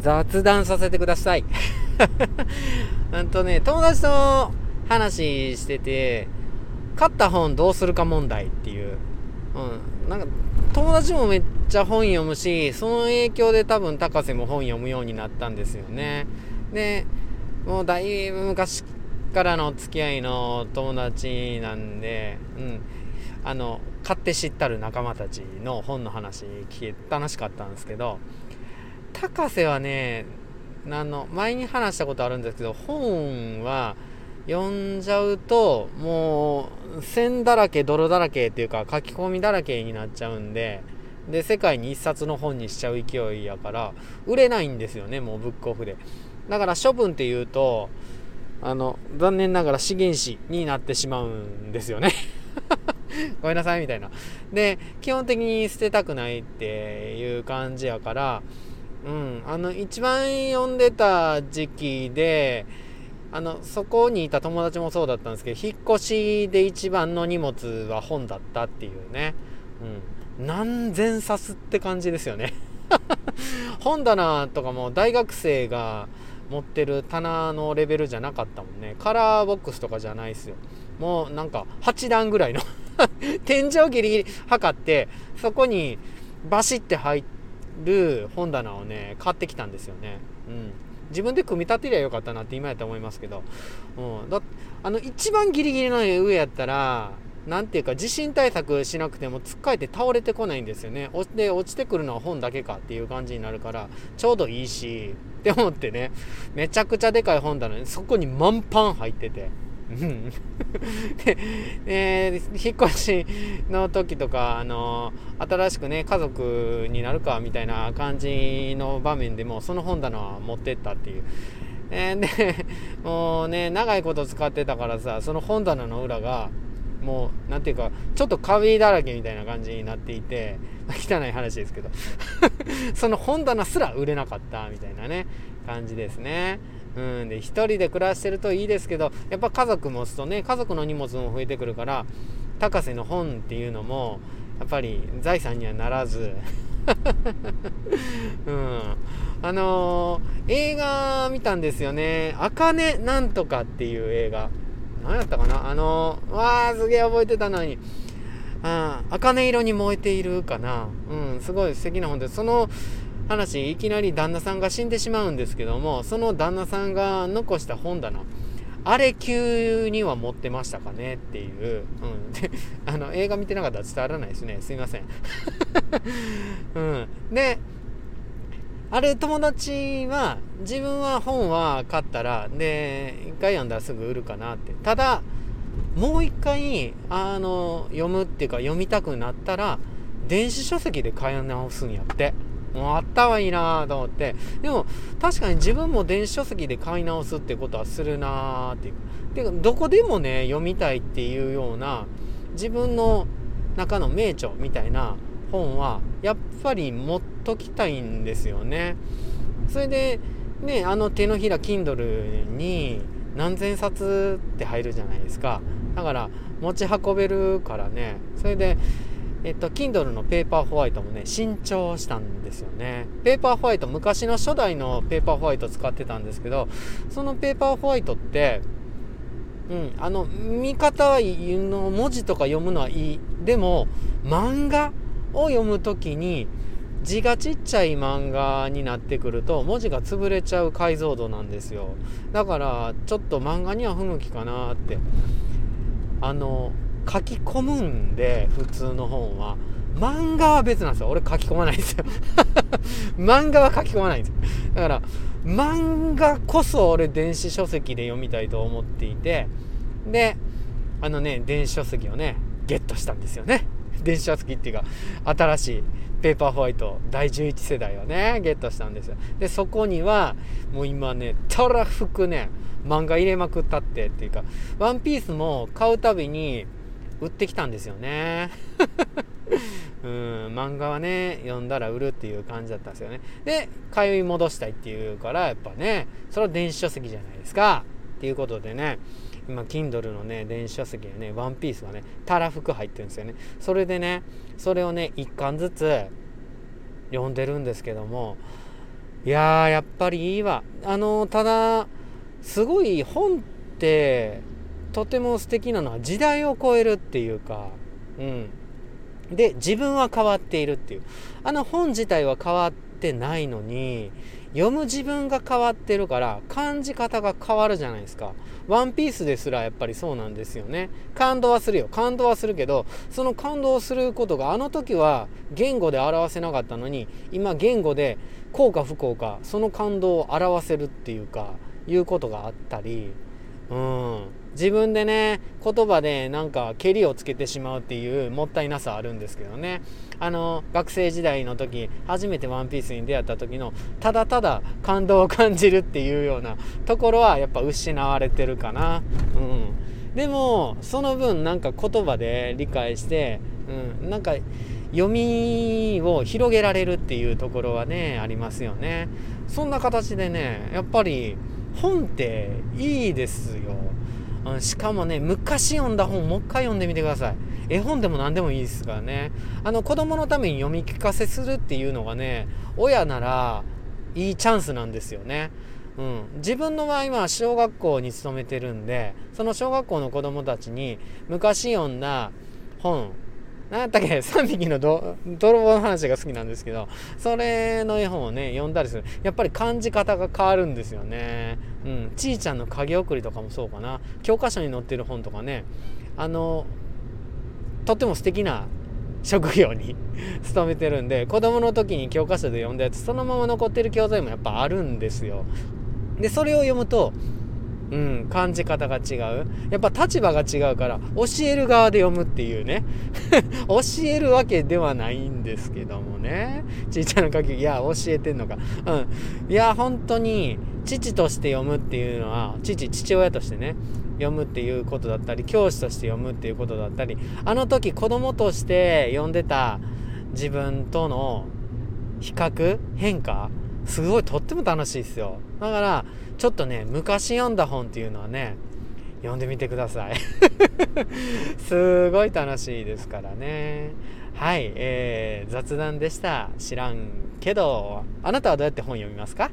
雑談させてください。あとね、友達と話してて、買った本どうするか問題っていう。うん。なんか、友達もめっちゃ本読むし、その影響で多分高瀬も本読むようになったんですよね。で、もうだいぶ昔からの付き合いの友達なんで、うん。あの、買って知ったる仲間たちの本の話聞け楽しかったんですけど、高瀬はね、あの、前に話したことあるんですけど、本は読んじゃうと、もう、線だらけ、泥だらけっていうか、書き込みだらけになっちゃうんで、で、世界に一冊の本にしちゃう勢いやから、売れないんですよね、もうブックオフで。だから処分っていうと、あの、残念ながら資源紙になってしまうんですよね ごめんなさいみたいな。で、基本的に捨てたくないっていう感じやから、うん、あの一番読んでた時期であのそこにいた友達もそうだったんですけど引っ越しで一番の荷物は本だったっていうね、うん、何千冊って感じですよね。本棚とかも大学生が持ってる棚のレベルじゃなかったもんね。カラーボックスとかじゃないですよ。もうなんか8段ぐらいの 天井ギリギリ測ってそこにバシッて入ってる本棚をね買ってきたんですよね。うん。自分で組み立てりゃよかったなって今やったら思いますけど、うん、だあの一番ギリギリの上やったら何ていうか地震対策しなくてもつっかえて倒れてこないんですよね。で落ちてくるのは本だけかっていう感じになるからちょうどいいしって思ってね。めちゃくちゃでかい本棚にそこに満パン入ってて。で、えー、引っ越しの時とか、あの新しくね、家族になるかみたいな感じの場面でも、その本棚は持ってったっていう。えー、で、もうね、長いこと使ってたからさ、その本棚の裏が、もう、なんていうか、ちょっとカビだらけみたいな感じになっていて、汚い話ですけど、その本棚すら売れなかったみたいなね、感じですね。うん、で、一人で暮らしてるといいですけど、やっぱ家族持つとね、家族の荷物も増えてくるから、高瀬の本っていうのも、やっぱり財産にはならず、うん。あのー、映画見たんですよね。あかねなんとかっていう映画。何やったかな？あのー、わー、すげえ覚えてたのに。ああ、茜色に燃えているかな？うん、すごい素敵な本で、その話いきなり旦那さんが死んでしまうんですけどもその旦那さんが残した本棚あれ級には持ってましたかね？っていう、うん、であの映画見てなかったら伝わらないですね。すいません、うん、であれ友達は自分は本は買ったらで一回読んだらすぐ売るかなってただもう一回あの読むっていうか読みたくなったら電子書籍で買い直すんやってもうあったはいいなと思って。でも、確かに自分も電子書籍で買い直すってことはするなっていう。てか、どこでもね、読みたいっていうような、自分の中の名著みたいな本は、やっぱり持っときたいんですよね。それで、ね、あの手のひら Kindle に何千冊って入るじゃないですか。だから、持ち運べるからね。それで、えっと、Kindle のペーパーホワイトもね、新調したんですよね。ペーパーホワイト、昔の初代のペーパーホワイト使ってたんですけど、そのペーパーホワイトって、うん、あの、見方はの文字とか読むのはいい。でも、漫画を読むときに、字がちっちゃい漫画になってくると文字が潰れちゃう解像度なんですよ。だからちょっと漫画には不向きかなって。あの書き込むんで普通の本は。漫画は別なんですよ。俺書き込まないんですよ。漫画は書き込まないんですよ。だから漫画こそ俺電子書籍で読みたいと思っていて。であのね電子書籍をねゲットしたんですよね。電子書籍っていうか新しいペーパーホワイト第11世代をねゲットしたんですよでそこにはもう今ねたらふくね漫画入れまくったってっていうかワンピースも買うたびに売ってきたんですよね。うん、漫画はね、読んだら売るっていう感じだったんですよね。で、通い戻したいっていうから、やっぱね、それは電子書籍じゃないですか。っていうことでね、今、Kindle のね、電子書籍がね、ワンピースがね、たらふく入ってるんですよね。それでね、それをね、一巻ずつ読んでるんですけども、いやーやっぱりいいわ。あのただすごい本ってとても素敵なのは時代を超えるっていうかうん。で自分は変わっているっていう。あの本自体は変わってないのに読む自分が変わってるから感じ方が変わるじゃないですか。ワンピースですらやっぱりそうなんですよね。感動はするよ。感動はするけど、その感動することがあの時は言語で表せなかったのに、今言語で幸か不幸か、その感動を表せるっていうか、いうことがあったり、うん。自分でね、言葉でなんか蹴りをつけてしまうっていうもったいなさあるんですけどね。あの、学生時代の時、初めてワンピースに出会った時の、ただただ感動を感じるっていうようなところはやっぱ失われてるかな。うん。でも、その分なんか言葉で理解して、うん、なんか読みを広げられるっていうところはね、ありますよね。そんな形でね、やっぱり本っていいですよ。うん、しかもね、昔読んだ本もう一回読んでみてください。絵本でも何でもいいですからね。あの子供のために読み聞かせするっていうのがね、親ならいいチャンスなんですよね。うん、自分の場合は小学校に勤めてるんで、その小学校の子供たちに昔読んだ本、何やったっけ ?3 匹の泥棒の話が好きなんですけど、それの絵本をね、読んだりする。やっぱり感じ方が変わるんですよね。うん。ちいちゃんの影送りとかもそうかな。教科書に載ってる本とかね、あの、とっても素敵な職業に 勤めてるんで、子供の時に教科書で読んだやつ、そのまま残ってる教材もやっぱあるんですよ。で、それを読むと、うん、感じ方が違う。やっぱ立場が違うから、教える側で読むっていうね。教えるわけではないんですけどもね。ちいちゃな書き、いや、教えてんのか。うん。いや、本当に、父として読むっていうのは、父、父親としてね、読むっていうことだったり、教師として読むっていうことだったり、あの時子供として読んでた自分との比較、変化、すごいとっても楽しいですよ。だから、ちょっとね、昔読んだ本っていうのはね、読んでみてください。すごい楽しいですからね。はい、えー、雑談でした。知らんけど、あなたはどうやって本読みますか？